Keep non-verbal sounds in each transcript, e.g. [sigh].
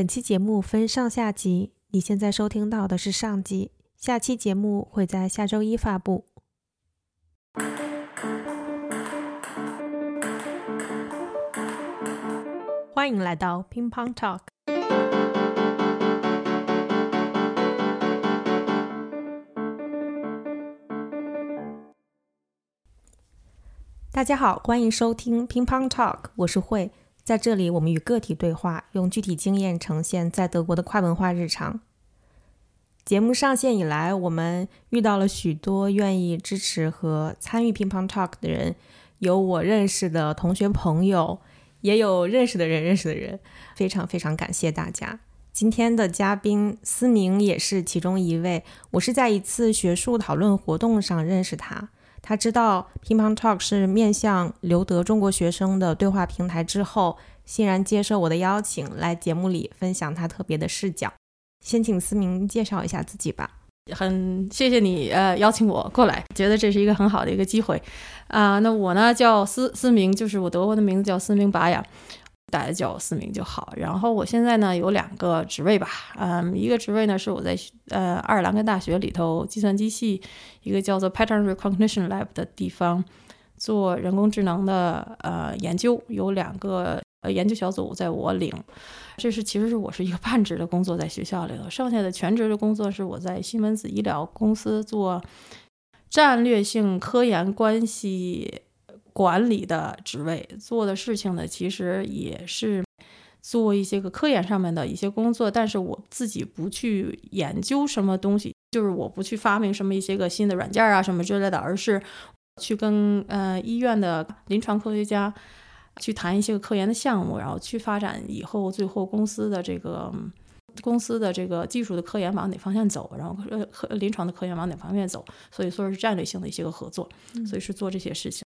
本期节目分上下集，你现在收听到的是上集，下期节目会在下周一发布。欢迎来到乒乓 Talk。大家好，欢迎收听乒乓 Talk，我是慧。在这里，我们与个体对话，用具体经验呈现在德国的跨文化日常。节目上线以来，我们遇到了许多愿意支持和参与乒乓 Talk 的人，有我认识的同学朋友，也有认识的人认识的人，非常非常感谢大家。今天的嘉宾思明也是其中一位，我是在一次学术讨论活动上认识他。他知道乒乓 Talk 是面向留德中国学生的对话平台之后，欣然接受我的邀请，来节目里分享他特别的视角。先请思明介绍一下自己吧。很谢谢你，呃，邀请我过来，觉得这是一个很好的一个机会。啊，那我呢叫思思明，就是我德国的名字叫思明拔雅。大家叫我思明就好。然后我现在呢有两个职位吧，嗯，一个职位呢是我在呃爱尔兰根大学里头计算机系一个叫做 Pattern Recognition Lab 的地方做人工智能的呃研究，有两个呃研究小组在我领。这是其实是我是一个半职的工作在学校里头，剩下的全职的工作是我在西门子医疗公司做战略性科研关系。管理的职位做的事情呢，其实也是做一些个科研上面的一些工作，但是我自己不去研究什么东西，就是我不去发明什么一些个新的软件啊什么之类的，而是去跟呃医院的临床科学家去谈一些个科研的项目，然后去发展以后最后公司的这个公司的这个技术的科研往哪方向走，然后呃和临床的科研往哪方面走，所以说是战略性的一些个合作，所以是做这些事情。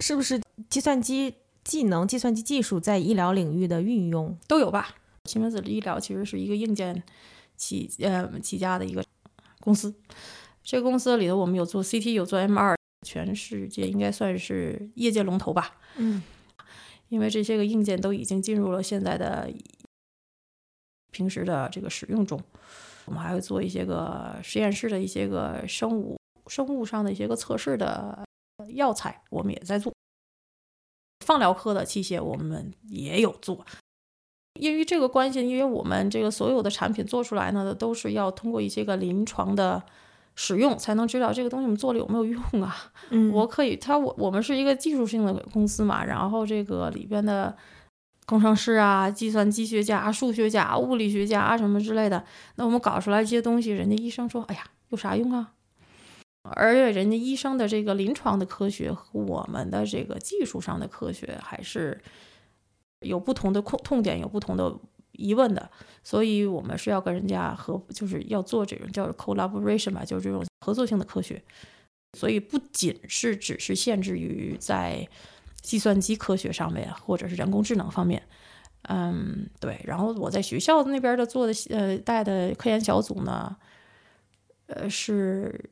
是不是计算机技能、计算机技术在医疗领域的运用都有吧？西门子医疗其实是一个硬件起呃起家的一个公司，这个公司里头我们有做 CT，有做 M 二，全世界应该算是业界龙头吧。嗯，因为这些个硬件都已经进入了现在的平时的这个使用中，我们还会做一些个实验室的一些个生物生物上的一些个测试的。药材我们也在做，放疗科的器械我们也有做。因为这个关系，因为我们这个所有的产品做出来呢，都是要通过一些个临床的使用，才能知道这个东西我们做了有没有用啊。嗯，[laughs] 我可以，他我我们是一个技术性的公司嘛，然后这个里边的工程师啊、计算机学家、数学家、物理学家啊什么之类的，那我们搞出来一些东西，人家医生说，哎呀，有啥用啊？而且人家医生的这个临床的科学和我们的这个技术上的科学还是有不同的痛痛点，有不同的疑问的，所以我们是要跟人家合，就是要做这种叫 collaboration 吧，就是这种合作性的科学。所以不仅是只是限制于在计算机科学上面，或者是人工智能方面，嗯，对。然后我在学校那边的做的呃带的科研小组呢，呃是。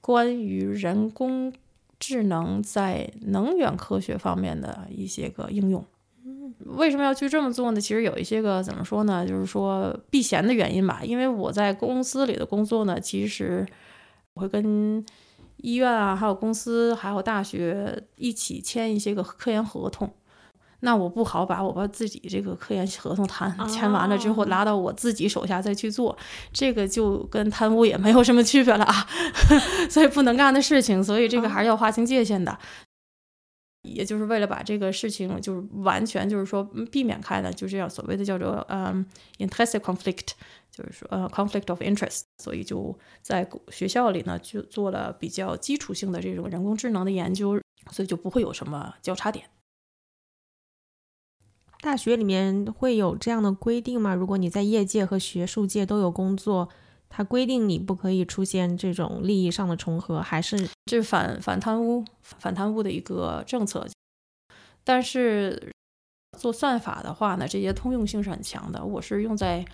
关于人工智能在能源科学方面的一些个应用，为什么要去这么做呢？其实有一些个怎么说呢，就是说避嫌的原因吧。因为我在公司里的工作呢，其实我会跟医院啊，还有公司，还有大学一起签一些个科研合同。那我不好把我把自己这个科研合同谈签完了之后拉到我自己手下再去做，这个就跟贪污也没有什么区别了啊，[laughs] 所以不能干的事情，所以这个还是要划清界限的，也就是为了把这个事情就是完全就是说避免开的，就这样所谓的叫做嗯 interest conflict，就是说呃 conflict of interest，所以就在学校里呢就做了比较基础性的这种人工智能的研究，所以就不会有什么交叉点。大学里面会有这样的规定吗？如果你在业界和学术界都有工作，它规定你不可以出现这种利益上的重合，还是这是反反贪污反贪污的一个政策？但是做算法的话呢，这些通用性是很强的。我是用在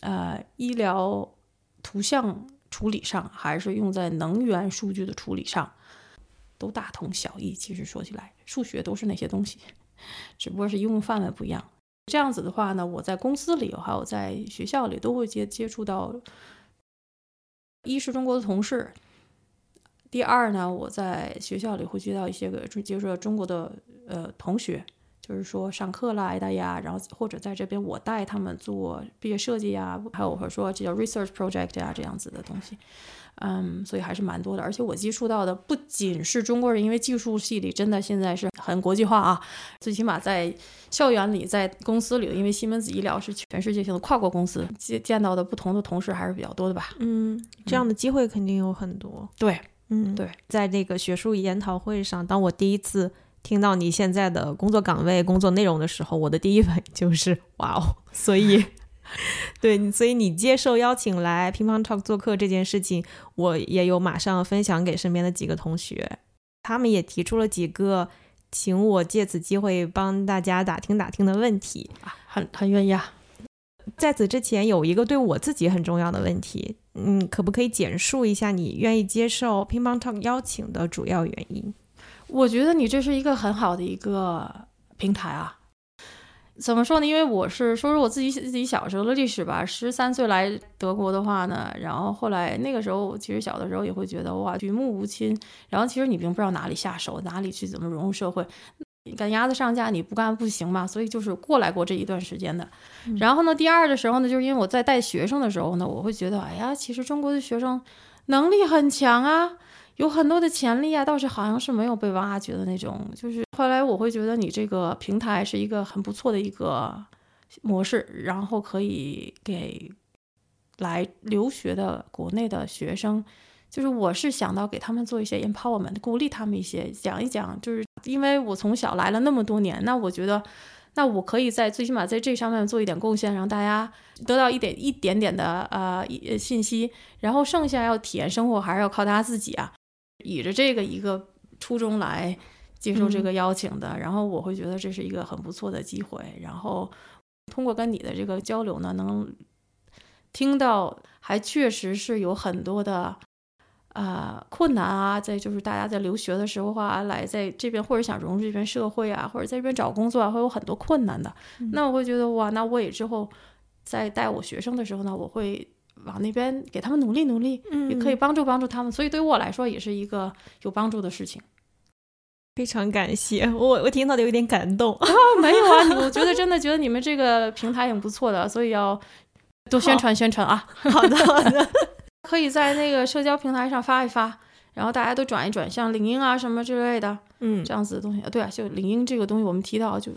呃医疗图像处理上，还是用在能源数据的处理上，都大同小异。其实说起来，数学都是那些东西。只不过是应用范围不一样。这样子的话呢，我在公司里还有在学校里都会接接触到，一是中国的同事，第二呢，我在学校里会接到一些个接触到中国的呃同学，就是说上课来的呀，然后或者在这边我带他们做毕业设计呀，还有或者说这叫 research project 呀这样子的东西。嗯，所以还是蛮多的，而且我接触到的不仅是中国人，因为技术系里真的现在是很国际化啊。最起码在校园里，在公司里，因为西门子医疗是全世界性的跨国公司，见见到的不同的同事还是比较多的吧。嗯，这样的机会肯定有很多。对，嗯，对，在那个学术研讨会上，当我第一次听到你现在的工作岗位、工作内容的时候，我的第一反应就是哇哦，所以。[laughs] 对，所以你接受邀请来乒乓 talk 做客这件事情，我也有马上分享给身边的几个同学，他们也提出了几个，请我借此机会帮大家打听打听的问题啊，很很愿意啊。在此之前，有一个对我自己很重要的问题，嗯，可不可以简述一下你愿意接受乒乓 talk 邀请的主要原因？我觉得你这是一个很好的一个平台啊。怎么说呢？因为我是说说我自己自己小时候的历史吧。十三岁来德国的话呢，然后后来那个时候，其实小的时候也会觉得哇，举目无亲。然后其实你并不知道哪里下手，哪里去怎么融入社会。赶鸭子上架你不干不行嘛，所以就是过来过这一段时间的。然后呢，第二的时候呢，就是因为我在带学生的时候呢，我会觉得，哎呀，其实中国的学生能力很强啊。有很多的潜力啊，倒是好像是没有被挖掘的那种。就是后来我会觉得你这个平台是一个很不错的一个模式，然后可以给来留学的国内的学生，就是我是想到给他们做一些 empowerment，鼓励他们一些，讲一讲。就是因为我从小来了那么多年，那我觉得，那我可以在最起码在这上面做一点贡献，让大家得到一点一点点的呃信息，然后剩下要体验生活还是要靠大家自己啊。以着这个一个初衷来接受这个邀请的，然后我会觉得这是一个很不错的机会。然后通过跟你的这个交流呢，能听到还确实是有很多的啊困难啊，在就是大家在留学的时候啊，来在这边或者想融入这边社会啊，或者在这边找工作啊，会有很多困难的。那我会觉得哇，那我也之后在带我学生的时候呢，我会。往那边给他们努力努力，也可以帮助帮助他们，所以对于我来说也是一个有帮助的事情。非常感谢我，我听到的有点感动啊！[laughs] 没有啊，我觉得真的觉得你们这个平台挺不错的，所以要多宣传宣传啊！[laughs] 好的好的，可以在那个社交平台上发一发，然后大家都转一转，像领英啊什么之类的，嗯，这样子的东西对啊，就领英这个东西，我们提到就，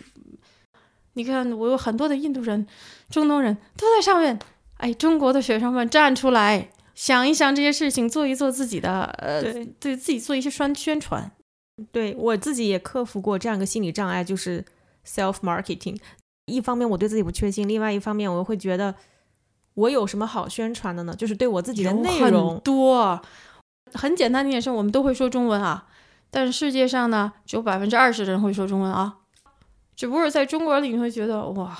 你看我有很多的印度人、中东人都在上面。哎，中国的学生们站出来，想一想这些事情，做一做自己的，呃，对对自己做一些宣宣传。对我自己也克服过这样一个心理障碍，就是 self marketing。一方面我对自己不确信，另外一方面我又会觉得我有什么好宣传的呢？就是对我自己的内容很多，很简单的一件事，我们都会说中文啊，但是世界上呢，只有百分之二十的人会说中文啊，只不过在中国里你会觉得哇。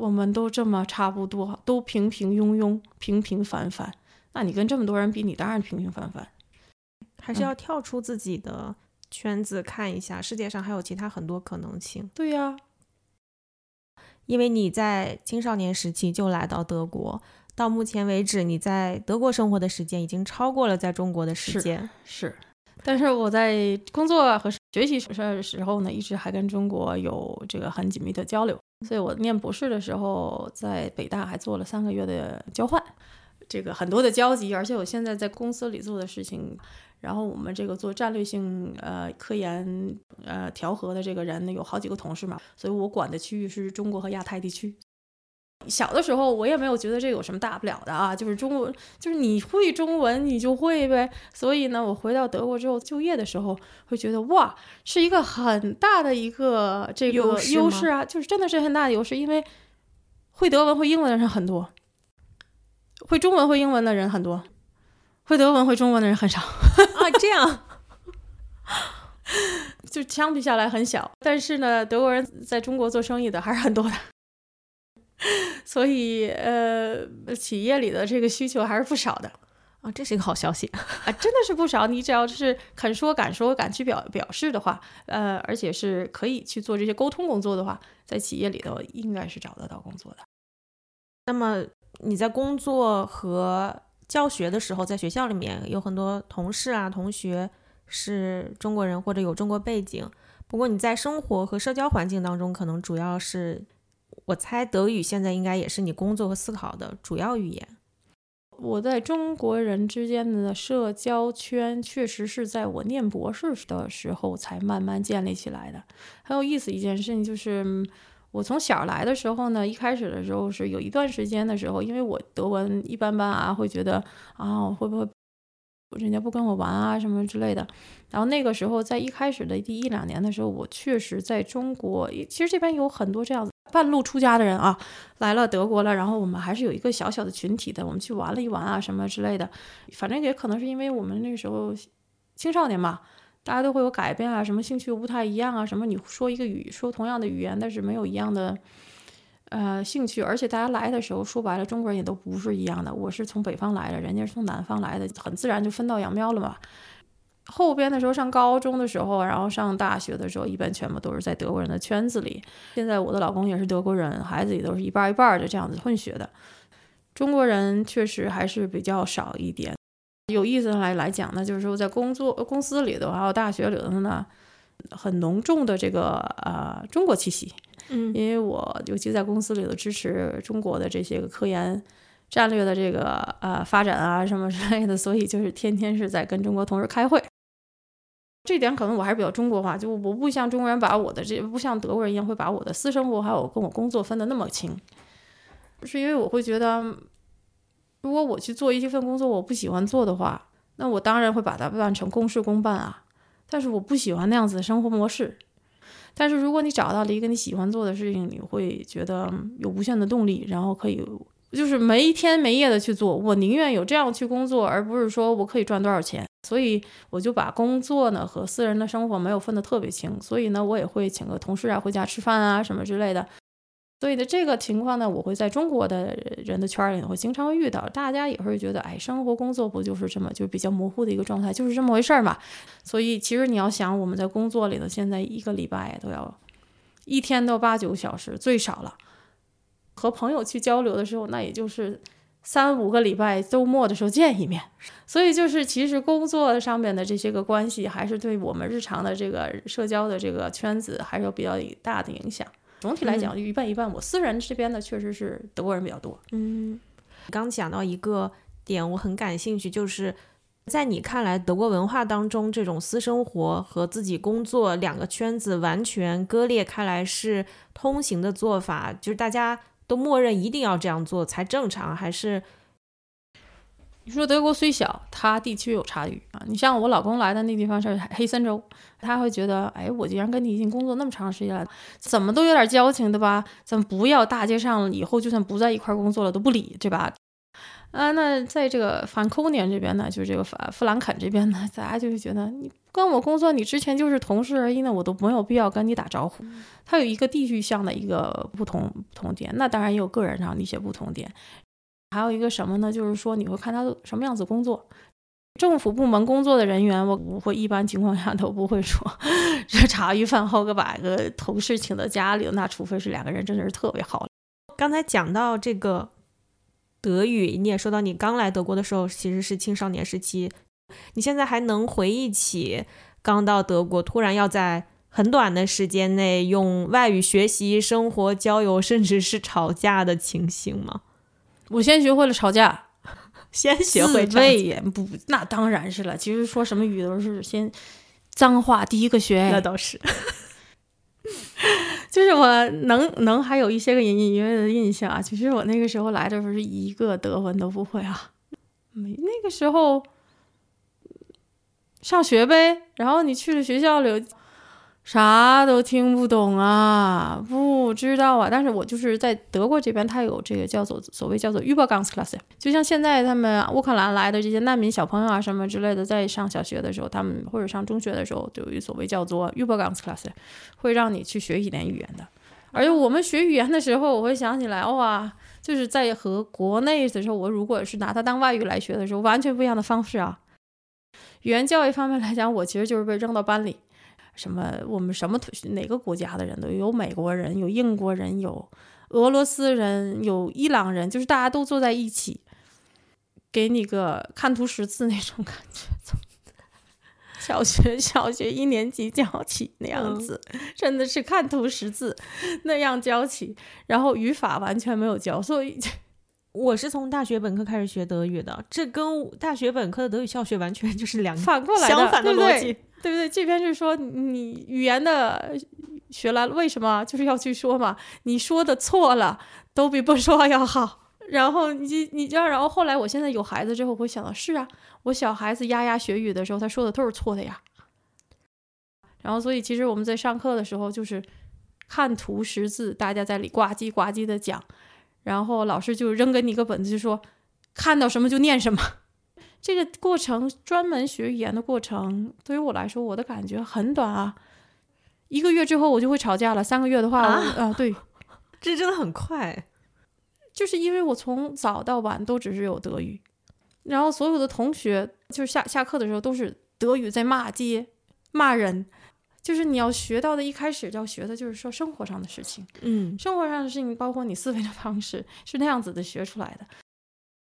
我们都这么差不多，都平平庸庸、平平凡凡。那你跟这么多人比，你当然平平凡凡。还是要跳出自己的圈子，看一下世界上还有其他很多可能性。对呀，因为你在青少年时期就来到德国，到目前为止，你在德国生活的时间已经超过了在中国的时间。是，但是我在工作和学习的时候呢，一直还跟中国有这个很紧密的交流。所以我念博士的时候，在北大还做了三个月的交换，这个很多的交集。而且我现在在公司里做的事情，然后我们这个做战略性呃科研呃调和的这个人呢，有好几个同事嘛，所以我管的区域是中国和亚太地区。小的时候我也没有觉得这有什么大不了的啊，就是中文，就是你会中文你就会呗。所以呢，我回到德国之后就业的时候，会觉得哇，是一个很大的一个这个优势啊，就是真的是很大的优势，因为会德文会英文的人很多，会中文会英文的人很多，会德文会中文的人很少 [laughs] 啊。这样，[laughs] 就相比下来很小，但是呢，德国人在中国做生意的还是很多的。[laughs] 所以，呃，企业里的这个需求还是不少的。啊，这是一个好消息 [laughs] 啊，真的是不少。你只要是肯说、敢说、敢去表表示的话，呃，而且是可以去做这些沟通工作的话，在企业里头应该是找得到工作的。那么你在工作和教学的时候，在学校里面有很多同事啊、同学是中国人或者有中国背景。不过你在生活和社交环境当中，可能主要是，我猜德语现在应该也是你工作和思考的主要语言。我在中国人之间的社交圈，确实是在我念博士的时候才慢慢建立起来的。很有意思一件事情就是，我从小来的时候呢，一开始的时候是有一段时间的时候，因为我德文一般般啊，会觉得啊，会不会人家不跟我玩啊什么之类的。然后那个时候，在一开始的第一两年的时候，我确实在中国，其实这边有很多这样子。半路出家的人啊，来了德国了，然后我们还是有一个小小的群体的，我们去玩了一玩啊，什么之类的。反正也可能是因为我们那个时候青少年嘛，大家都会有改变啊，什么兴趣不太一样啊，什么你说一个语说同样的语言，但是没有一样的呃兴趣，而且大家来的时候说白了，中国人也都不是一样的。我是从北方来的，人家是从南方来的，很自然就分道扬镳了嘛。后边的时候上高中的时候，然后上大学的时候，一般全部都是在德国人的圈子里。现在我的老公也是德国人，孩子也都是一半一半的这样子混血的。中国人确实还是比较少一点。有意思的来来讲呢，就是说在工作公司里头还有大学里头呢，很浓重的这个呃中国气息。嗯，因为我尤其在公司里头支持中国的这些个科研战略的这个呃发展啊什么之类的，所以就是天天是在跟中国同事开会。这点可能我还是比较中国化，就我不像中国人把我的这不像德国人一样会把我的私生活还有跟我工作分得那么清，是因为我会觉得，如果我去做一份工作我不喜欢做的话，那我当然会把它办成公事公办啊。但是我不喜欢那样子的生活模式。但是如果你找到了一个你喜欢做的事情，你会觉得有无限的动力，然后可以就是没天没夜的去做。我宁愿有这样去工作，而不是说我可以赚多少钱。所以我就把工作呢和私人的生活没有分得特别清，所以呢我也会请个同事啊回家吃饭啊什么之类的。所以的这个情况呢，我会在中国的人的圈里会经常遇到，大家也会觉得，哎，生活工作不就是这么就比较模糊的一个状态，就是这么回事儿嘛。所以其实你要想，我们在工作里头，现在一个礼拜都要一天都八九个小时最少了，和朋友去交流的时候，那也就是。三五个礼拜周末的时候见一面，所以就是其实工作上面的这些个关系，还是对我们日常的这个社交的这个圈子还是有比较大的影响。总体来讲，一半一半。我私人这边呢，确实是德国人比较多。嗯，刚讲到一个点，我很感兴趣，就是在你看来，德国文化当中，这种私生活和自己工作两个圈子完全割裂开来是通行的做法，就是大家。都默认一定要这样做才正常，还是你说德国虽小，它地区有差异啊？你像我老公来的那地方是黑森州，他会觉得，哎，我既然跟你已经工作那么长时间了，怎么都有点交情的吧？咱们不要大街上以后就算不在一块工作了都不理，对吧？啊，那在这个反空年这边呢，就是这个法富兰肯这边呢，[laughs] 大家就是觉得你跟我工作，你之前就是同事而已呢，我都没有必要跟你打招呼。它有一个地域上的一个不同不同点，那当然也有个人上的一些不同点。还有一个什么呢？就是说你会看他什么样子工作。政府部门工作的人员，我不会一般情况下都不会说这茶余饭后个把个同事请到家里，那除非是两个人真的是特别好。刚才讲到这个。德语，你也说到你刚来德国的时候其实是青少年时期，你现在还能回忆起刚到德国突然要在很短的时间内用外语学习、生活、交友，甚至是吵架的情形吗？我先学会了吵架，[laughs] 先学会自卫也不，那当然是了。其实说什么语都是先脏话第一个学，那倒是。[laughs] 就是我能能还有一些个隐隐约约的印象啊，其实我那个时候来的时候是一个德文都不会啊，没那个时候上学呗，然后你去了学校里。啥都听不懂啊，不知道啊。但是我就是在德国这边，他有这个叫做所谓叫做 u b e r g a n g s c l a s s 就像现在他们乌克兰来的这些难民小朋友啊什么之类的，在上小学的时候，他们或者上中学的时候，就有所谓叫做 u b e r g a n g s c l a s s 会让你去学一点语言的。而且我们学语言的时候，我会想起来，哇，就是在和国内的时候，我如果是拿它当外语来学的时候，完全不一样的方式啊。语言教育方面来讲，我其实就是被扔到班里，什么我们什么哪个国家的人都有，美国人，有英国人，有俄罗斯人，有伊朗人，就是大家都坐在一起，给你个看图识字那种感觉，从 [laughs] 小学小学一年级教起那样子，真的是看图识字那样教起，然后语法完全没有教，所以。[laughs] 我是从大学本科开始学德语的，这跟大学本科的德语教学完全就是两反过来相反的逻辑，对对不对？这边是说你语言的学来了，为什么就是要去说嘛？你说的错了都比不说要好。然后你你这样，然后后来我现在有孩子之后，会想到是啊，我小孩子丫丫学语的时候，他说的都是错的呀。然后所以其实我们在上课的时候就是看图识字，大家在里呱唧呱唧的讲。然后老师就扔给你一个本子，就说看到什么就念什么。这个过程，专门学语言的过程，对于我来说，我的感觉很短啊。一个月之后我就会吵架了，三个月的话，啊，对，[laughs] 这真的很快。就是因为我从早到晚都只是有德语，然后所有的同学就是下下课的时候都是德语在骂街、骂人。就是你要学到的，一开始要学的就是说生活上的事情，嗯，生活上的事情包括你思维的方式是那样子的学出来的。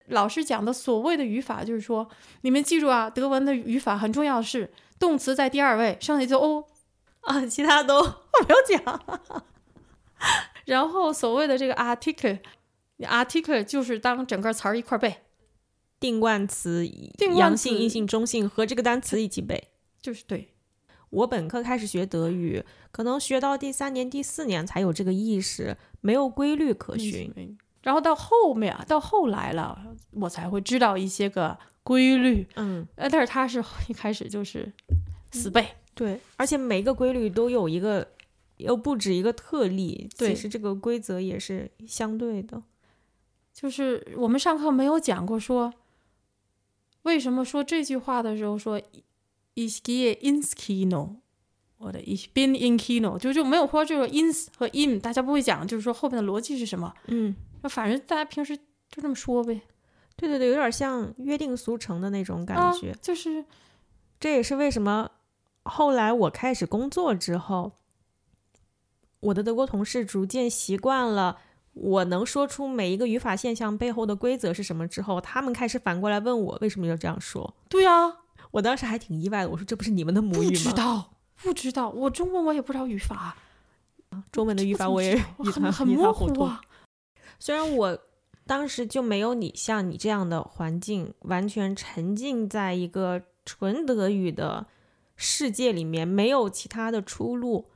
老师讲的所谓的语法，就是说你们记住啊，德文的语法很重要的是动词在第二位，剩下就哦啊，其他都我没有讲。[laughs] 然后所谓的这个 article，article 就是当整个词儿一块背，定冠词、阳性、阴性、中性和这个单词一起背，就是对。我本科开始学德语，可能学到第三年、第四年才有这个意识，没有规律可循。然后到后面啊，到后来了，我才会知道一些个规律。嗯，呃，但是他是 [laughs] 一开始就是死背，对，而且每一个规律都有一个，又不止一个特例。对，其实这个规则也是相对的。就是我们上课没有讲过说，为什么说这句话的时候说。Gehe ins Kino，我的 Ich bin in Kino，就就没有说这个 ins 和 in，大家不会讲，就是说后面的逻辑是什么。嗯，那反正大家平时就这么说呗。对对对，有点像约定俗成的那种感觉。就是，这也是为什么后来我开始工作之后，我的德国同事逐渐习惯了我能说出每一个语法现象背后的规则是什么之后，他们开始反过来问我为什么要这样说。对呀。我当时还挺意外的，我说这不是你们的母语吗？不知道，不知道。我中文我也不知道语法，中文的语法我也很很模糊啊。虽然我当时就没有你像你这样的环境，完全沉浸在一个纯德语的世界里面，没有其他的出路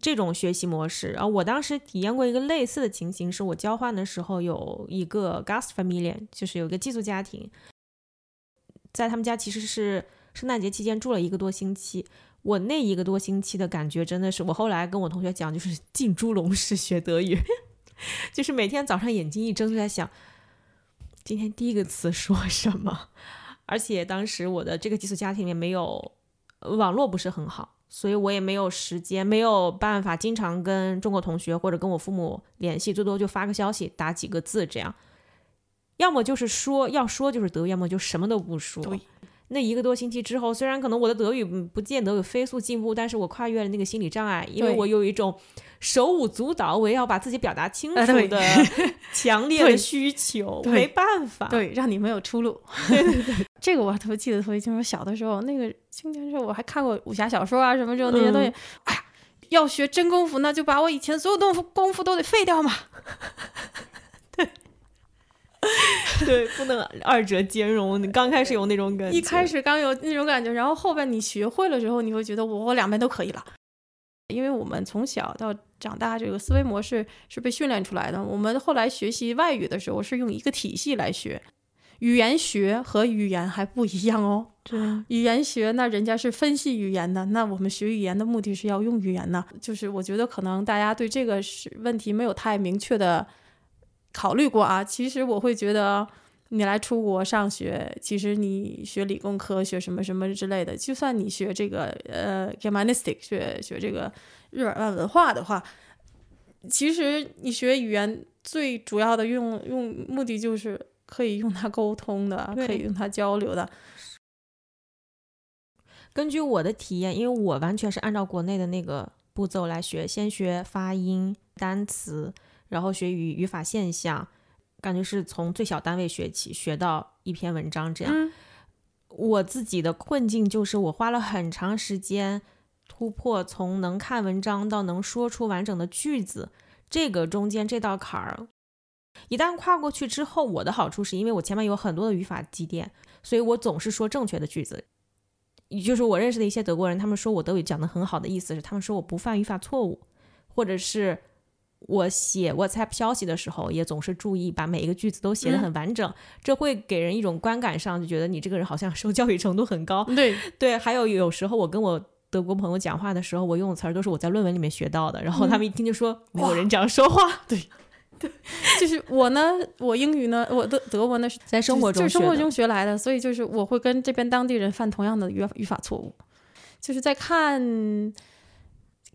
这种学习模式。然后我当时体验过一个类似的情形，是我交换的时候有一个 Gast Family，就是有一个寄宿家庭。在他们家其实是圣诞节期间住了一个多星期，我那一个多星期的感觉真的是，我后来跟我同学讲，就是进猪笼式学德语，[laughs] 就是每天早上眼睛一睁就在想，今天第一个词说什么，[laughs] 而且当时我的这个寄宿家庭里面没有网络不是很好，所以我也没有时间，没有办法经常跟中国同学或者跟我父母联系，最多就发个消息，打几个字这样。要么就是说要说就是德语，要么就什么都不说。那一个多星期之后，虽然可能我的德语不见得有飞速进步，但是我跨越了那个心理障碍，因为我有一种手舞足蹈，我也要把自己表达清楚的 [laughs] 强烈的需求，没办法，对，让你没有出路。[laughs] 对对对这个我特别记得特别清楚，小的时候那个青年时候我还看过武侠小说啊什么这种那些东西。哎呀，要学真功夫，那就把我以前所有功夫功夫都得废掉嘛。[laughs] 对，不能二者兼容。你刚开始有那种感觉，一开始刚有那种感觉，然后后边你学会了之后，你会觉得我我两边都可以了。因为我们从小到长大，这个思维模式是被训练出来的。我们后来学习外语的时候，是用一个体系来学。语言学和语言还不一样哦。[laughs] 对，语言学那人家是分析语言的，那我们学语言的目的是要用语言呢。就是我觉得可能大家对这个是问题没有太明确的。考虑过啊，其实我会觉得，你来出国上学，其实你学理工科学什么什么之类的，就算你学这个呃 Germanistic 学学这个日耳曼文化的话，其实你学语言最主要的用用目的就是可以用它沟通的，可以用它交流的。根据我的体验，因为我完全是按照国内的那个步骤来学，先学发音、单词，然后学语语法现象，感觉是从最小单位学起，学到一篇文章这样。嗯我自己的困境就是我花了很长时间突破从能看文章到能说出完整的句子，这个中间这道坎儿，一旦跨过去之后，我的好处是因为我前面有很多的语法积淀，所以我总是说正确的句子。就是我认识的一些德国人，他们说我德语讲得很好的意思是，他们说我不犯语法错误，或者是我写 WhatsApp 消息的时候，也总是注意把每一个句子都写得很完整，这会给人一种观感上就觉得你这个人好像受教育程度很高。对，对，还有有时候我跟我德国朋友讲话的时候，我用的词儿都是我在论文里面学到的，然后他们一听就说、没有人这样说话。[laughs] 对，对就是我呢，我英语呢，我的德文呢是在生活中就是生活中学来的，所以就是我会跟这边当地人犯同样的语法语法错误，就是在看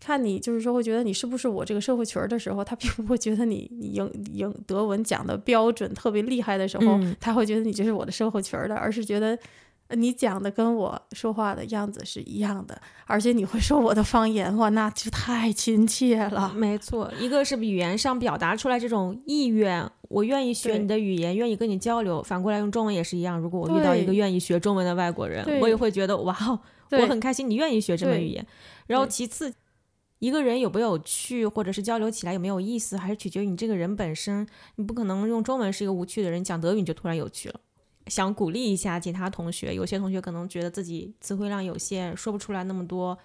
看你，就是说会觉得你是不是我这个社会群儿的时候，他并不会觉得你你英英德文讲的标准特别厉害的时候，嗯他会觉得你就是我的社会群儿的，而是觉得。呃你讲的跟我说话的样子是一样的，而且你会说我的方言，哇，那就太亲切了。没错，一个是语言上表达出来这种意愿，我愿意学你的语言，愿意跟你交流。反过来用中文也是一样，如果我遇到一个愿意学中文的外国人，我也会觉得哇我很开心你愿意学这门语言。然后其次，一个人有没有趣，或者是交流起来有没有意思，还是取决于你这个人本身。你不可能用中文是一个无趣的人，讲德语你就突然有趣了。想鼓励一下其他同学，有些同学可能觉得自己词汇量有限，说不出来那么多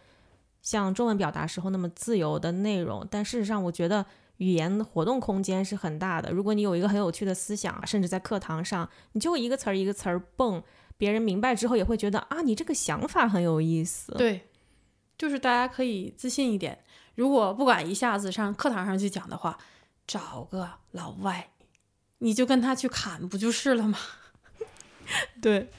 像中文表达时候那么自由的内容，但事实上，我觉得语言的活动空间是很大的。如果你有一个很有趣的思想，甚至在课堂上，你就一个词儿一个词儿蹦，别人明白之后也会觉得啊，你这个想法很有意思。对，就是大家可以自信一点。如果不敢一下子上课堂上去讲的话，找个老外，你就跟他去侃，不就是了吗？[laughs] 对，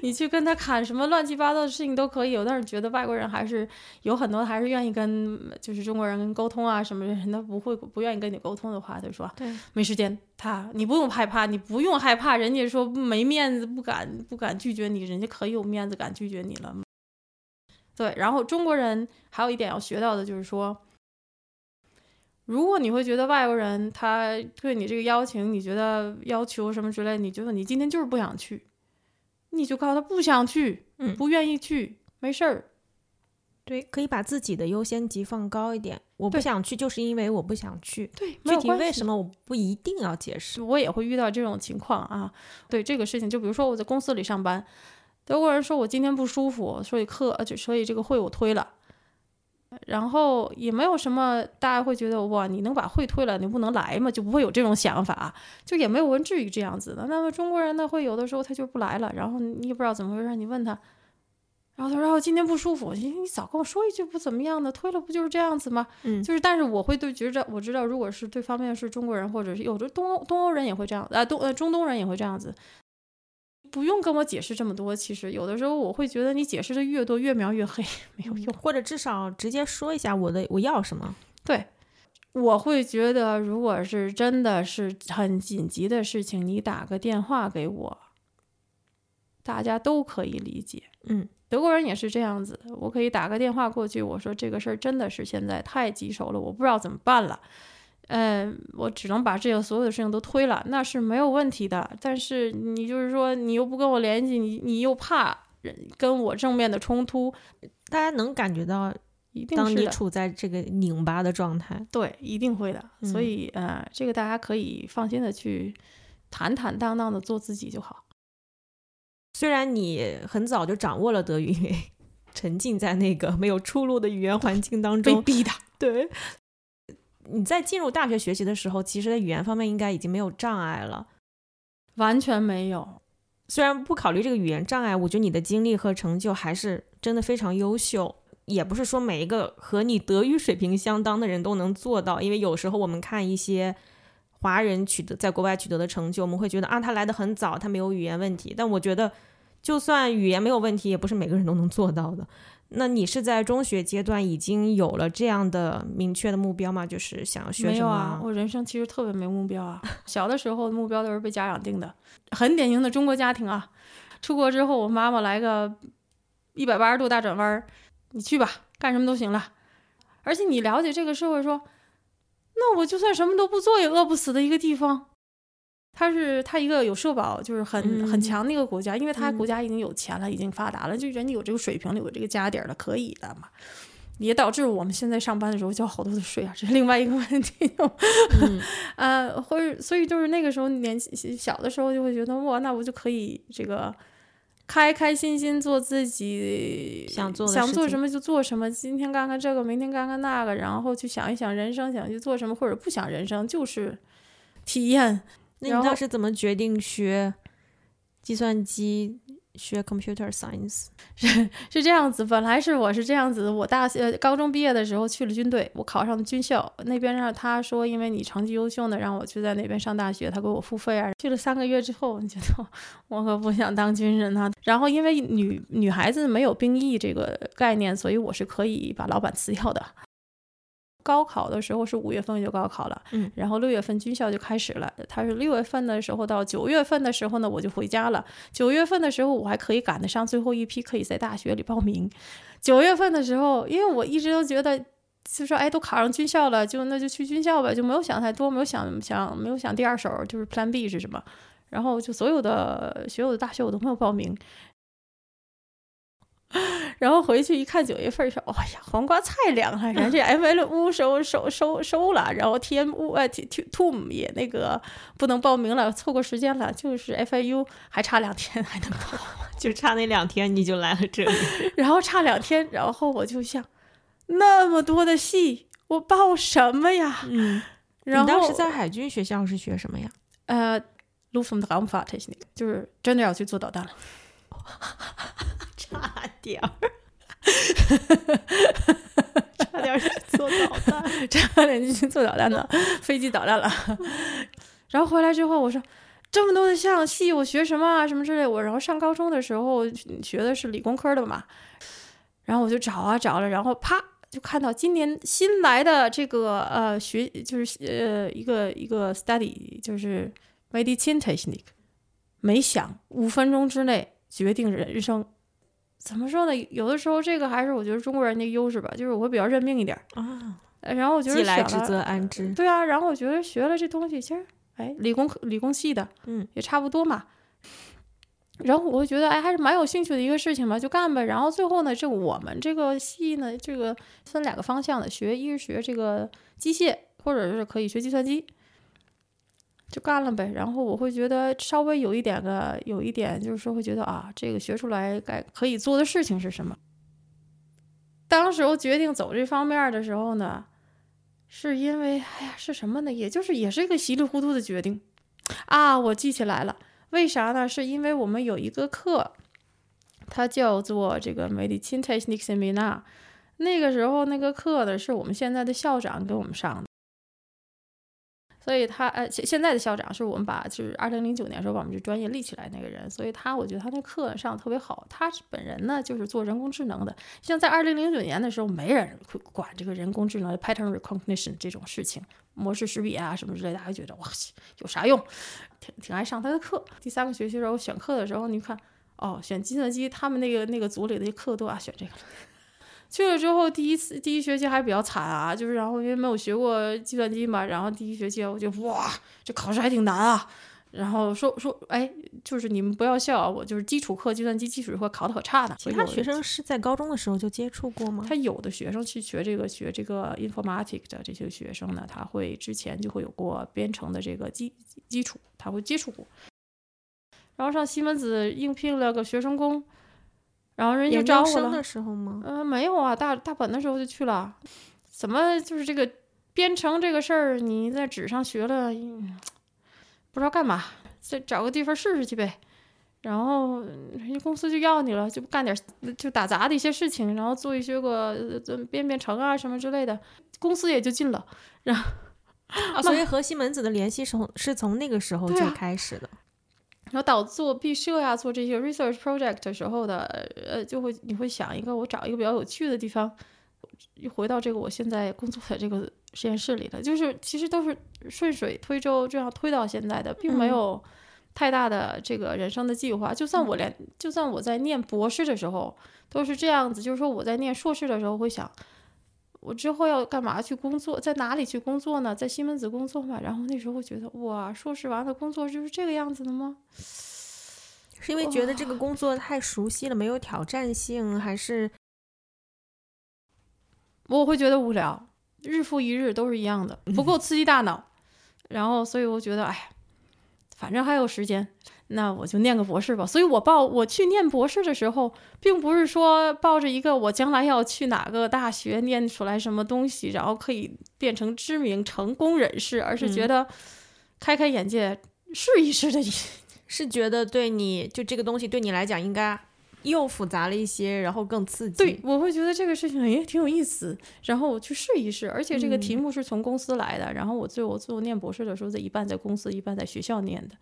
你去跟他侃什么乱七八糟的事情都可以。有的人觉得外国人还是有很多还是愿意跟就是中国人跟沟通啊什么人，他不会不愿意跟你沟通的话，他就说对，没时间。他你不用害怕，你不用害怕，人家说没面子不敢不敢拒绝你，人家可有面子敢拒绝你了。对，然后中国人还有一点要学到的就是说，如果你会觉得外国人他对你这个邀请，你觉得要求什么之类，你觉得你今天就是不想去，你就告诉他不想去，嗯不愿意去，没事儿。对，可以把自己的优先级放高一点。我不想去，就是因为我不想去。对，具体为什么我不一定要解释。我也会遇到这种情况啊。对这个事情，就比如说我在公司里上班，德国人说我今天不舒服，所以课呃就所以这个会我推了。然后也没有什么，大家会觉得哇，你能把会推了，你不能来吗？就不会有这种想法，就也没有人至于这样子的。那么中国人呢，会有的时候他就不来了，然后你也不知道怎么回事，你问他，然后他说：“哦，今天不舒服。”你你早跟我说一句不怎么样的，推了不就是这样子吗？嗯就是，但是我会对觉着，我知道，如果是对方面是中国人，或者是有的东欧东欧人也会这样，啊，东呃中东人也会这样子，不用跟我解释这么多。其实有的时候我会觉得你解释的越多，越描越黑，没有用。或者至少直接说一下我的我要什么。对，我会觉得，如果是真的是很紧急的事情，你打个电话给我，大家都可以理解。嗯，德国人也是这样子，我可以打个电话过去，我说这个事儿真的是现在太棘手了，我不知道怎么办了。嗯，我只能把这个所有的事情都推了，那是没有问题的。但是你就是说，你又不跟我联系，你你又怕人跟我正面的冲突，大家能感觉到，一定是的。当你处在这个拧巴的状态，对，一定会的。所嗯以呃，这个大家可以放心的去坦坦荡荡的做自己就好。虽然你很早就掌握了德语，因 [laughs] 为沉浸在那个没有出路的语言环境当中，被逼的。对。你在进入大学学习的时候，其实在语言方面应该已经没有障碍了。完全没有。虽然不考虑这个语言障碍，我觉得你的经历和成就还是真的非常优秀。也不是说每一个和你德语水平相当的人都能做到，因为有时候我们看一些华人取得在国外取得的成就，我们会觉得啊，他来的很早，他没有语言问题。但我觉得就算语言没有问题，也不是每个人都能做到的。那你是在中学阶段已经有了这样的明确的目标吗？就是想要学什么？没有啊，我人生其实特别没目标啊。小的时候目标都是被家长定的，很典型的中国家庭啊。出国之后，我妈妈来个一百八十度大转弯，你去吧，干什么都行了。而且你了解这个社会，说那我就算什么都不做也饿不死的一个地方。他是他一个有社保，就是很很强的一个国家，因为他国家已经有钱了，已经发达了，就人家有这个水平了，有这个家底儿了，可以的嘛。也导致我们现在上班的时候交好多的税啊，这是另外一个问题。[laughs] 呃，或者所以就是那个时候年纪小的时候就会觉得哇，那我就可以这个开开心心做自己想做想做什么就做什么，今天干干这个，明天干干那个，然后去想一想人生想去做什么，或者不想人生就是体验。那你当时怎么决定学计算机？学 computer science 是 [laughs] 是这样子，本来是我是这样子的。我大学高中毕业的时候去了军队，我考上了军校。那边让他说，因为你成绩优秀呢，让我去在那边上大学，他给我付费啊。去了三个月之后，你觉得我可不想当军人啊。然后因为女女孩子没有兵役这个概念，所以我是可以把老板辞掉的。高考的时候是五月份就高考了，嗯，然后六月份军校就开始了。他是六月份的时候到九月份的时候呢，我就回家了。九月份的时候我还可以赶得上最后一批，可以在大学里报名。九月份的时候，因为我一直都觉得，就说哎，都考上军校了，就那就去军校呗，就没有想太多，没有想想没有想第二手，就是 Plan B 是什么。然后就所有的所有的大学我都没有报名。然后回去一看，九月份说：“哎呀，黄瓜菜凉了，人这 M L U 收收收收了，然后 T M U 呃 T T T O M 也那个不能报名了，错过时间了。就是 F I U 还差两天还能报，就差那两天你就来了这里。然后差两天，然后我就想，那么多的戏，我报什么呀？嗯，然后你当时在海军学校是学什么呀？呃，Luftwaffe-Technik，就是真的要去做导弹了。”差点儿，差点去做导弹，差点就去做导弹的 [laughs] 飞机导弹了。然后回来之后，我说这么多的项系，我学什么啊？什么之类。我然后上高中的时候学的是理工科的嘛，然后我就找啊找了，然后啪就看到今年新来的这个呃学就是呃一个一个 study 就是 medicine technique，没想五分钟之内决定人生。怎么说呢？有的时候这个还是我觉得中国人的优势吧，就是我会比较认命一点啊。然后我觉得既来之则安之。对啊，然后我觉得学了这东西，其实哎，理工理工系的，嗯，也差不多嘛。然后我会觉得哎，还是蛮有兴趣的一个事情嘛，就干呗。然后最后呢，这我们这个系呢，这个分两个方向的，学一是学这个机械，或者是可以学计算机。就干了呗，然后我会觉得稍微有一点个，有一点就是说会觉得啊，这个学出来该可以做的事情是什么？当时我决定走这方面的时候呢，是因为哎呀是什么呢？也就是也是一个稀里糊涂的决定啊，我记起来了，为啥呢？是因为我们有一个课，它叫做这个 Medicine Technique Seminar，那个时候那个课呢是我们现在的校长给我们上的。所以他呃，现现在的校长是我们把就是二零零九年时候把我们这专业立起来那个人，所以他我觉得他那课上的特别好。他本人呢就是做人工智能的，像在二零零九年的时候，没人会管这个人工智能 pattern recognition 这种事情，模式识别啊什么之类的，还觉得哇有啥用？挺挺爱上他的课。第三个学期时候选课的时候，你看哦，选计算机，他们那个那个组里的课都啊选这个。去了之后，第一次第一学期还比较惨啊，就是然后因为没有学过计算机嘛，然后第一学期我就哇，这考试还挺难啊。然后说说，哎，就是你们不要笑啊，我就是基础课计算机基础课考的可差的。其他学生是在高中的时候就接触过吗？他有的学生去学这个学这个 informatics 的这些学生呢，他会之前就会有过编程的这个基基础，他会接触过。然后上西门子应聘了个学生工。然后人家招我了。的时候吗？嗯，没有啊，大大本的时候就去了。怎么就是这个编程这个事儿，你在纸上学了，不知道干嘛，再找个地方试试去呗。然后人家公司就要你了，就干点就打杂的一些事情，然后做一些个编编程啊什么之类的，公司也就进了。然后，所以和西门子的联系是从是从那个时候就开始的。然后到做毕设呀，做这些 research project 的时候的，呃，就会你会想一个，我找一个比较有趣的地方，又回到这个我现在工作的这个实验室里了。就是其实都是顺水推舟这样推到现在的，并没有太大的这个人生的计划。就算我连，就算我在念博士的时候都是这样子，就是说我在念硕士的时候会想。我之后要干嘛去工作，在哪里去工作呢？在西门子工作嘛。然后那时候觉得，哇，硕士完了工作就是这个样子的吗？是因为觉得这个工作太熟悉了，没有挑战性，还是我会觉得无聊，日复一日都是一样的，不够刺激大脑。[laughs] 然后，所以我觉得，哎，反正还有时间。那我就念个博士吧。所以我报我去念博士的时候，并不是说抱着一个我将来要去哪个大学念出来什么东西，然后可以变成知名成功人士，而是觉得开开眼界，试一试的。[laughs] 是觉得对你就这个东西对你来讲应该又复杂了一些，然后更刺激。对，我会觉得这个事情也挺有意思，然后我去试一试。而且这个题目是从公司来的，然后我最后最后念博士的时候，在一半在公司，一半在学校念的。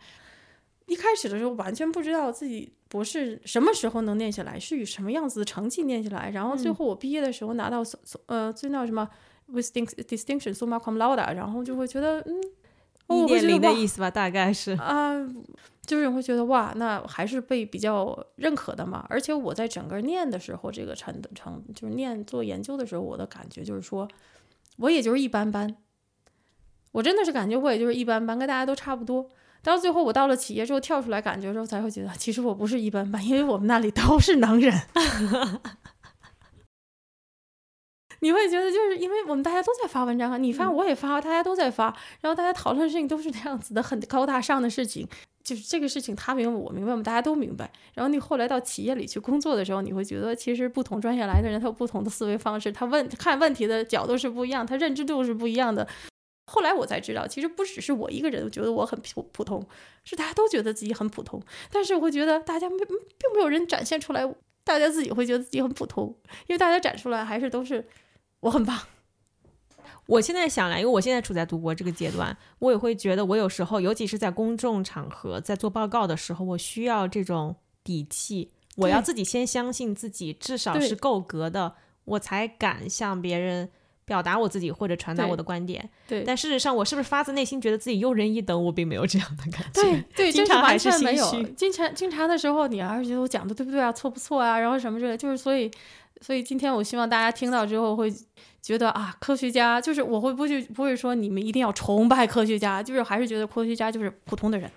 一开始的时候完全不知道自己博士什么时候能念下来，是以什么样子的成绩念下来。然后最后我毕业的时候拿到呃最那什么 with distinction summa cum laude，然后就会觉得嗯，一点零的意思吧，大概是啊，就是会觉得哇，那还是被比较认可的嘛。而且我在整个念的时候，这个成成就是念做研究的时候，我的感觉就是说，我也就是一般般，我真的是感觉我也就是一般般，跟大家都差不多。到最后，我到了企业之后跳出来，感觉之后才会觉得，其实我不是一般般，因为我们那里都是能人。[laughs] 你会觉得，就是因为我们大家都在发文章啊，你发我也发，大家都在发，然后大家讨论的事情都是这样子的，很高大上的事情，就是这个事情他明白我明白，我们大家都明白。然后你后来到企业里去工作的时候，你会觉得，其实不同专业来的人，他有不同的思维方式，他问看问题的角度是不一样，他认知度是不一样的。后来我才知道，其实不只是我一个人觉得我很普普通，是大家都觉得自己很普通。但是我会觉得大家没并没有人展现出来，大家自己会觉得自己很普通，因为大家展出来还是都是我很棒。我现在想来，因为我现在处在读博这个阶段，我也会觉得我有时候，尤其是在公众场合，在做报告的时候，我需要这种底气，我要自己先相信自己至少是够格的，我才敢向别人。表达我自己或者传达我的观点，对。但事实上，我是不是发自内心觉得自己优人一等？我并没有这样的感觉。对 [laughs] 对，经常还是没有。经常经常的时候，你还是觉得我讲的对不对啊？错不错啊？然后什么之类，就是所以，所以今天我希望大家听到之后会觉得啊，科学家就是我会不去不会说你们一定要崇拜科学家，就是还是觉得科学家就是普通的人。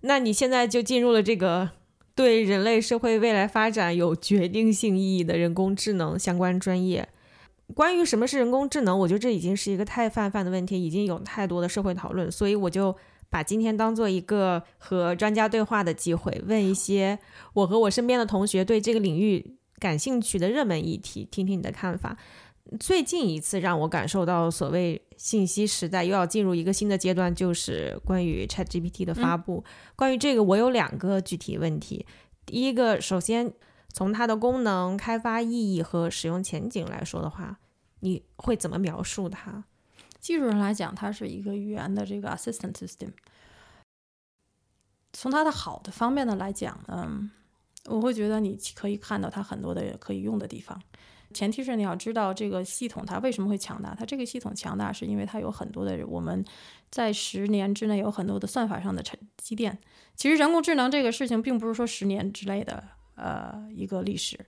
那你现在就进入了这个对人类社会未来发展有决定性意义的人工智能相关专业。关于什么是人工智能，我觉得这已经是一个太泛泛的问题，已经有太多的社会讨论，所以我就把今天当做一个和专家对话的机会，问一些我和我身边的同学对这个领域感兴趣的热门议题，听听你的看法。最近一次让我感受到所谓信息时代又要进入一个新的阶段，就是关于 ChatGPT 的发布。关于这个，我有两个具体问题。第一个，首先。从它的功能、开发意义和使用前景来说的话，你会怎么描述它？技术上来讲，它是一个语言的这个 assistant system。从它的好的方面的来讲呢，我会觉得你可以看到它很多的可以用的地方。前提是你要知道这个系统它为什么会强大。它这个系统强大是因为它有很多的我们在十年之内有很多的算法上的沉积淀。其实人工智能这个事情并不是说十年之类的。呃，一个历史，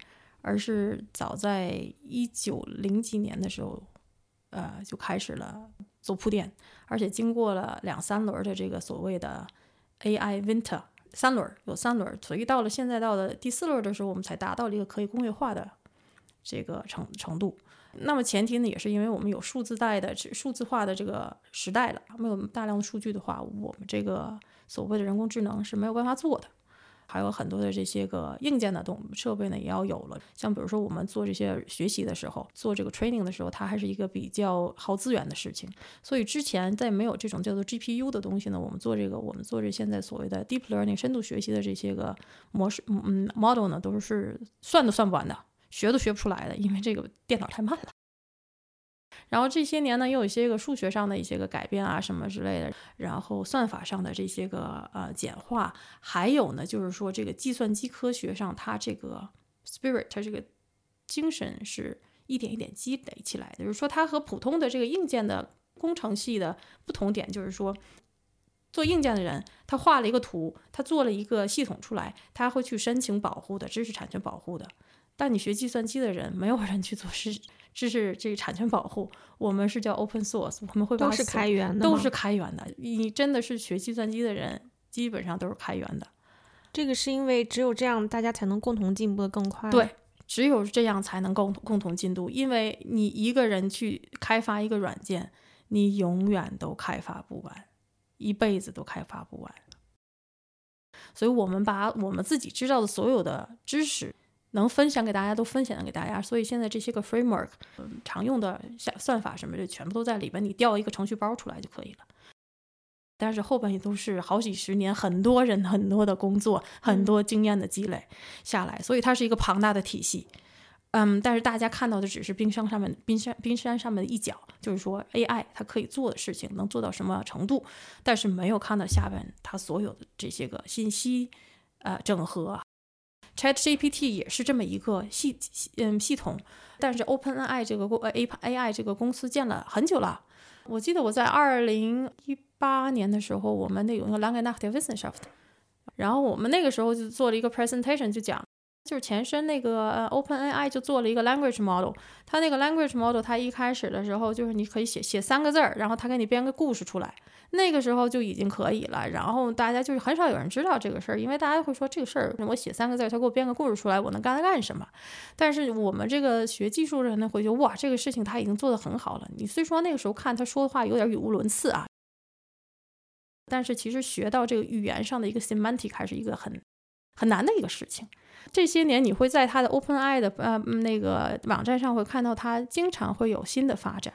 而是早在一九零几年的时候，呃，就开始了做铺垫，而且经过了两三轮的这个所谓的 AI Winter 三轮，有三轮，所以到了现在到了第四轮的时候，我们才达到了一个可以工业化的这个程程度。那么前提呢，也是因为我们有数字代的数字化的这个时代了，没有大量的数据的话，我们这个所谓的人工智能是没有办法做的。还有很多的这些个硬件的东设备呢，也要有了。像比如说我们做这些学习的时候，做这个 training 的时候，它还是一个比较耗资源的事情。所以之前在没有这种叫做 GPU 的东西呢，我们做这个，我们做这现在所谓的 deep learning 深度学习的这些个模式，嗯 model 呢，都是算都算不完的，学都学不出来的，因为这个电脑太慢了。然后这些年呢，又有一些个数学上的一些个改变啊，什么之类的，然后算法上的这些个呃简化，还有呢，就是说这个计算机科学上它这个 spirit，它这个精神是一点一点积累起来的。就是说，它和普通的这个硬件的工程系的不同点，就是说。做硬件的人，他画了一个图，他做了一个系统出来，他会去申请保护的知识产权保护的。但你学计算机的人，没有人去做知知识这个产权保护，我们是叫 open source，我们会把都是开源的，都是开源的。你真的是学计算机的人，基本上都是开源的。这个是因为只有这样，大家才能共同进步的更快。对，只有这样才能共共同进步，因为你一个人去开发一个软件，你永远都开发不完。一辈子都开发不完，所以我们把我们自己知道的所有的知识能分享给大家，都分享给大家。所以现在这些个 framework，嗯，常用的下算法什么的，全部都在里边，你调一个程序包出来就可以了。但是后边也都是好几十年，很多人很多的工作，很多经验的积累下来，所以它是一个庞大的体系。嗯，但是大家看到的只是冰山上面冰山冰山上面的一角，就是说 AI 它可以做的事情能做到什么程度，但是没有看到下边它所有的这些个信息，呃，整合。ChatGPT 也是这么一个系嗯系统，但是 OpenAI 这个公 A AI 这个公司建了很久了。我记得我在二零一八年的时候，我们那有一个 Lange Nacht Wissenschaft，然后我们那个时候就做了一个 presentation，就讲。就是前身那个，OpenAI 就做了一个 language model。它那个 language model，它一开始的时候就是你可以写写三个字儿，然后它给你编个故事出来。那个时候就已经可以了。然后大家就是很少有人知道这个事儿，因为大家会说这个事儿，我写三个字儿，他给我编个故事出来，我能干它干什么？但是我们这个学技术的人呢，会觉得哇，这个事情他已经做得很好了。你虽说那个时候看他说的话有点语无伦次啊，但是其实学到这个语言上的一个 semantic 还是一个很很难的一个事情。这些年，你会在它的 OpenAI 的呃那个网站上会看到它经常会有新的发展，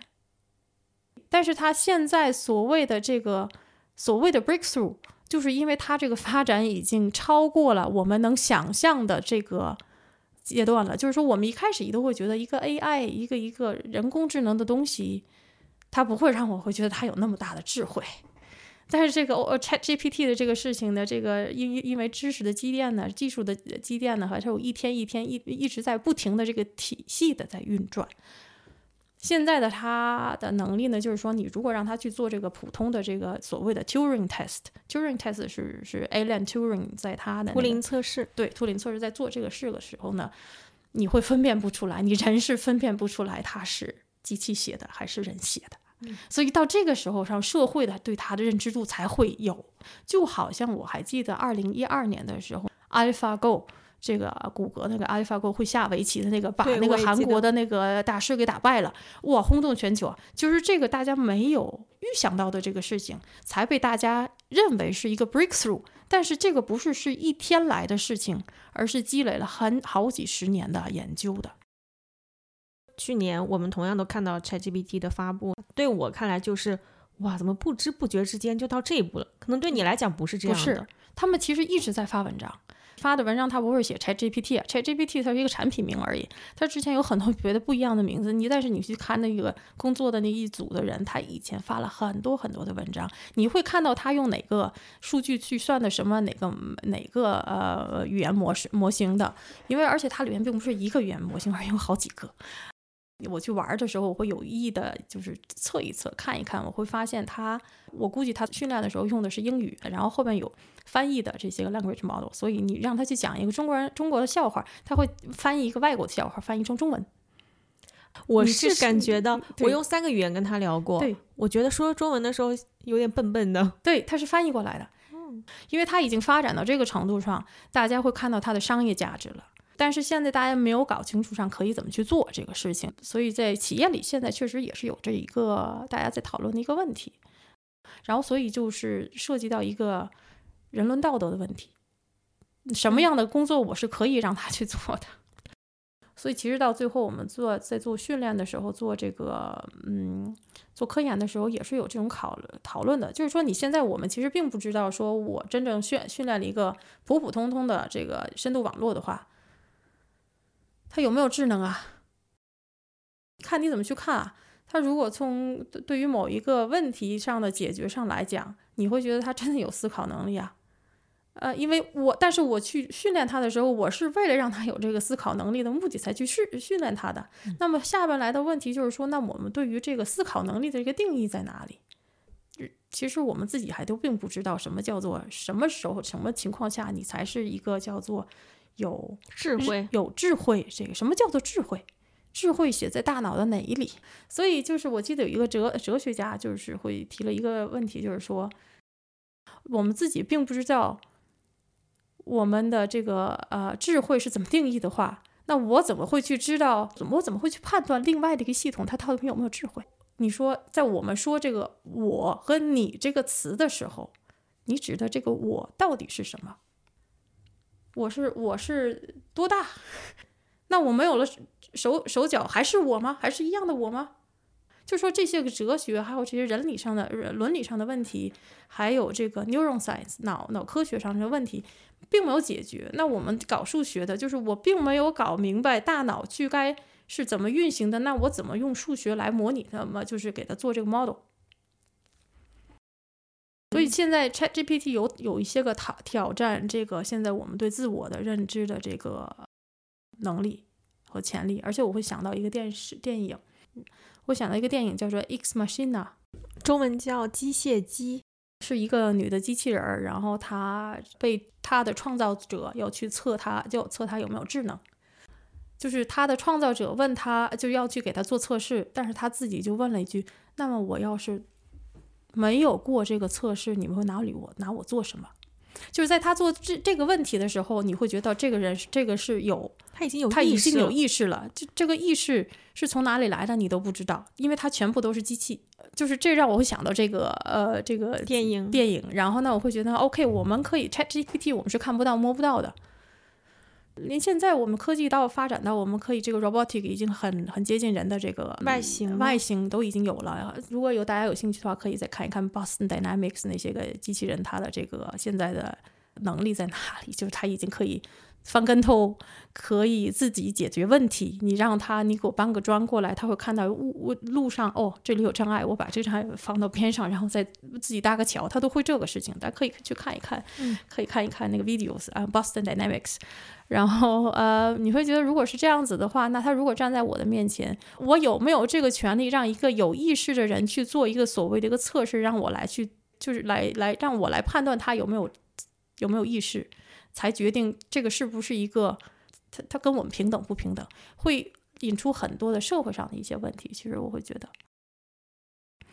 但是它现在所谓的这个所谓的 breakthrough，就是因为它这个发展已经超过了我们能想象的这个阶段了。就是说，我们一开始都会觉得一个 AI 一个一个人工智能的东西，它不会让我会觉得它有那么大的智慧。但是这个呃 Chat GPT 的这个事情呢，这个因因因为知识的积淀呢，技术的积淀呢，还是有一天一天一一直在不停的这个体系的在运转。现在的它的能力呢，就是说你如果让它去做这个普通的这个所谓的 Turing test，Turing test 是是 Alan Turing 在他的图灵测试，对图灵测试在做这个事的时候呢，你会分辨不出来，你人是分辨不出来它是机器写的还是人写的。所以到这个时候上，社会的对他的认知度才会有。就好像我还记得二零一二年的时候，AlphaGo 这个谷歌那个 AlphaGo 会下围棋的那个，把那个韩国的那个大师给打败了，哇，轰动全球。就是这个大家没有预想到的这个事情，才被大家认为是一个 breakthrough。但是这个不是是一天来的事情，而是积累了很好几十年的研究的。去年我们同样都看到 ChatGPT 的发布，对我看来就是哇，怎么不知不觉之间就到这一步了？可能对你来讲不是这样的。不是，他们其实一直在发文章，发的文章他不会写 ChatGPT，ChatGPT 它是一个产品名而已。它之前有很多别的不一样的名字。你但是你去看那个工作的那一组的人，他以前发了很多很多的文章，你会看到他用哪个数据去算的什么哪个哪个呃语言模式模型的，因为而且它里面并不是一个语言模型，而有好几个。我去玩的时候，我会有意的，就是测一测，看一看。我会发现他，我估计他训练的时候用的是英语，然后后面有翻译的这些个 language model。所以你让他去讲一个中国人中国的笑话，他会翻译一个外国的笑话，翻译成中文。我是感觉到，我用三个语言跟他聊过，对我觉得说中文的时候有点笨笨的。对，他是翻译过来的，嗯，因为他已经发展到这个程度上，大家会看到它的商业价值了。但是现在大家没有搞清楚上可以怎么去做这个事情，所以在企业里现在确实也是有这一个大家在讨论的一个问题，然后所以就是涉及到一个人伦道德的问题，什么样的工作我是可以让他去做的，[laughs] 所以其实到最后我们做在做训练的时候做这个嗯做科研的时候也是有这种考讨论的，就是说你现在我们其实并不知道说我真正训训练了一个普普通通的这个深度网络的话。它有没有智能啊？看你怎么去看啊。它如果从对于某一个问题上的解决上来讲，你会觉得它真的有思考能力啊？呃，因为我，但是我去训练它的时候，我是为了让它有这个思考能力的目的才去训训练它的。那么下边来的问题就是说，那我们对于这个思考能力的一个定义在哪里？其实我们自己还都并不知道什么叫做什么时候、什么情况下你才是一个叫做有智慧、有智慧。这个什么叫做智慧？智慧写在大脑的哪一里？所以就是我记得有一个哲哲学家就是会提了一个问题，就是说我们自己并不知道。我们的这个呃智慧是怎么定义的话，那我怎么会去知道？怎么我怎么会去判断另外的一个系统它到底有没有智慧？你说，在我们说这个“我”和“你”这个词的时候，你指的这个“我”到底是什么？我是我是多大？[laughs] 那我没有了手手脚，还是我吗？还是一样的我吗？就说这些个哲学，还有这些人理上的、伦理上的问题，还有这个 neuroscience 脑脑科学上的问题，并没有解决。那我们搞数学的，就是我并没有搞明白大脑去该是怎么运行的。那我怎么用数学来模拟它嘛？就是给它做这个 model。所以现在 ChatGPT 有有一些个挑挑战，这个现在我们对自我的认知的这个能力和潜力。而且我会想到一个电视电影。我想到一个电影叫做《X Machina》，中文叫《机械姬》，是一个女的机器人儿，然后她被她的创造者要去测她，就测她有没有智能。就是她的创造者问她，就要去给她做测试，但是她自己就问了一句：“那么我要是没有过这个测试，你们会拿我拿我做什么？”就是在他做这这个问题的时候，你会觉得这个人这个是有他已经有他已经有意识了，这这个意识是从哪里来的你都不知道，因为他全部都是机器。就是这让我会想到这个呃这个电影电影，然后呢我会觉得 OK，我们可以 ChatGPT，我们是看不到摸不到的。连现在我们科技到发展到我们可以这个 robotic 已经很很接近人的这个外形外形都已经有了。如果有大家有兴趣的话，可以再看一看 Boston Dynamics 那些个机器人，它的这个现在的能力在哪里？就是它已经可以。翻跟头可以自己解决问题。你让他，你给我搬个砖过来，他会看到路路上哦，这里有障碍，我把这障碍放到边上，然后再自己搭个桥，他都会这个事情。大家可以去看一看，可以看一看那个 videos 啊，Boston Dynamics。然后呃，你会觉得如果是这样子的话，那他如果站在我的面前，我有没有这个权利让一个有意识的人去做一个所谓的一个测试，让我来去就是来来让我来判断他有没有有没有意识？才决定这个是不是一个，他他跟我们平等不平等，会引出很多的社会上的一些问题。其实我会觉得，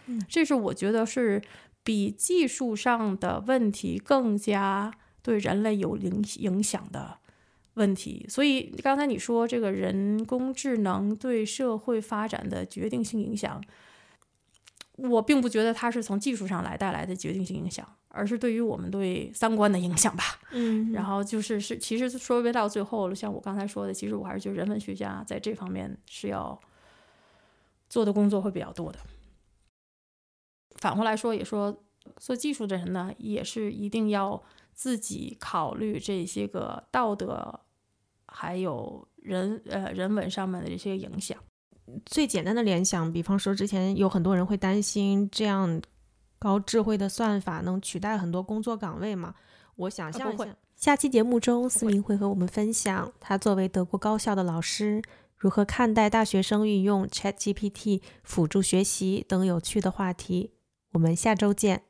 嗯，这是我觉得是比技术上的问题更加对人类有影影响的问题。所以刚才你说这个人工智能对社会发展的决定性影响，我并不觉得它是从技术上来带来的决定性影响。而是对于我们对三观的影响吧，嗯，然后就是是，其实说回到最后了，像我刚才说的，其实我还是觉得人文学家在这方面是要做的工作会比较多的。反过来说，也说做技术的人呢，也是一定要自己考虑这些个道德，还有人呃人文上面的这些影响。最简单的联想，比方说之前有很多人会担心这样。高智慧的算法能取代很多工作岗位嘛？我想象一下。下期节目中，思明会和我们分享他作为德国高校的老师如何看待大学生运用 ChatGPT 辅助学习等有趣的话题。我们下周见。